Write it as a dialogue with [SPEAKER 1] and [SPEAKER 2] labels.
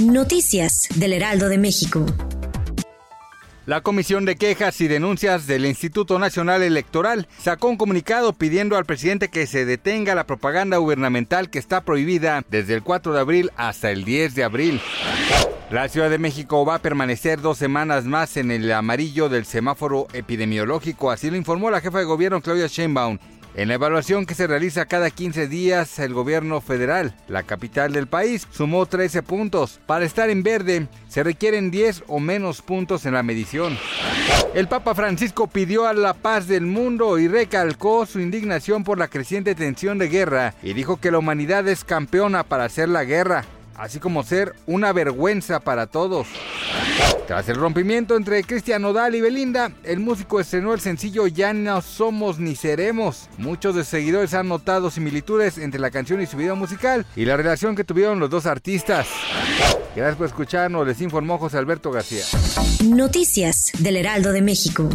[SPEAKER 1] Noticias del Heraldo de México.
[SPEAKER 2] La Comisión de Quejas y Denuncias del Instituto Nacional Electoral sacó un comunicado pidiendo al presidente que se detenga la propaganda gubernamental que está prohibida desde el 4 de abril hasta el 10 de abril. La Ciudad de México va a permanecer dos semanas más en el amarillo del semáforo epidemiológico, así lo informó la jefa de gobierno Claudia Sheinbaum. En la evaluación que se realiza cada 15 días, el gobierno federal, la capital del país, sumó 13 puntos. Para estar en verde, se requieren 10 o menos puntos en la medición. El Papa Francisco pidió a la paz del mundo y recalcó su indignación por la creciente tensión de guerra y dijo que la humanidad es campeona para hacer la guerra, así como ser una vergüenza para todos. Tras el rompimiento entre Cristian Nodal y Belinda, el músico estrenó el sencillo Ya no somos ni seremos. Muchos de sus seguidores han notado similitudes entre la canción y su video musical y la relación que tuvieron los dos artistas. Gracias por escucharnos, les informó José Alberto García.
[SPEAKER 1] Noticias del Heraldo de México.